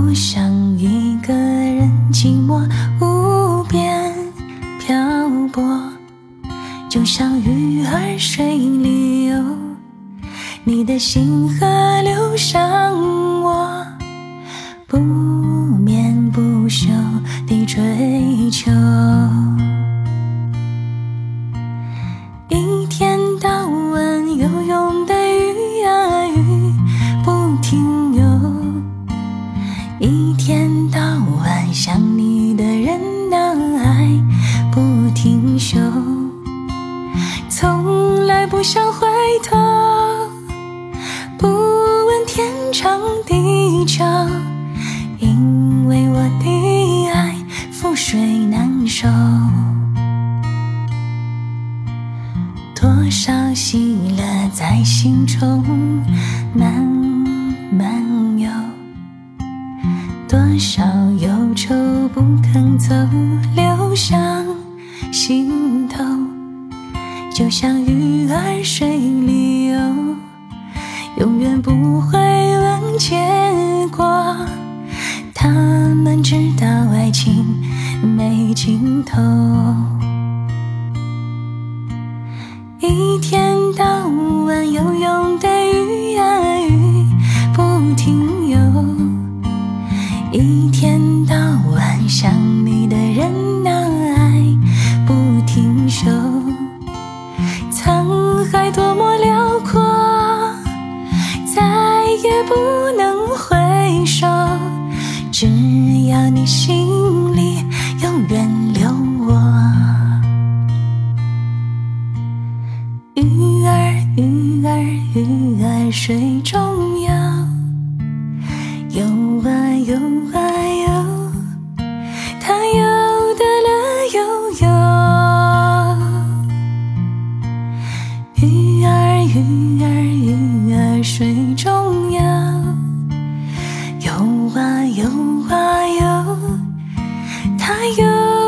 不想一个人寂寞无边漂泊，就像鱼儿水里游，你的心河流向我，不眠。就，从来不想回头，不问天长地久，因为我的爱覆水难收。多少喜乐在心中慢慢游，多少忧愁不肯走，流向心头。就像鱼儿水里游，永远不会问结果。他们知道爱情没尽头。一天到晚游泳的鱼啊鱼不停游，一天到晚想你的人不能回首。只要你心里永远留我。鱼儿，鱼儿，鱼儿水中游，游啊游啊游，它游得乐悠悠。鱼儿，鱼儿，鱼儿水中游啊游，它游。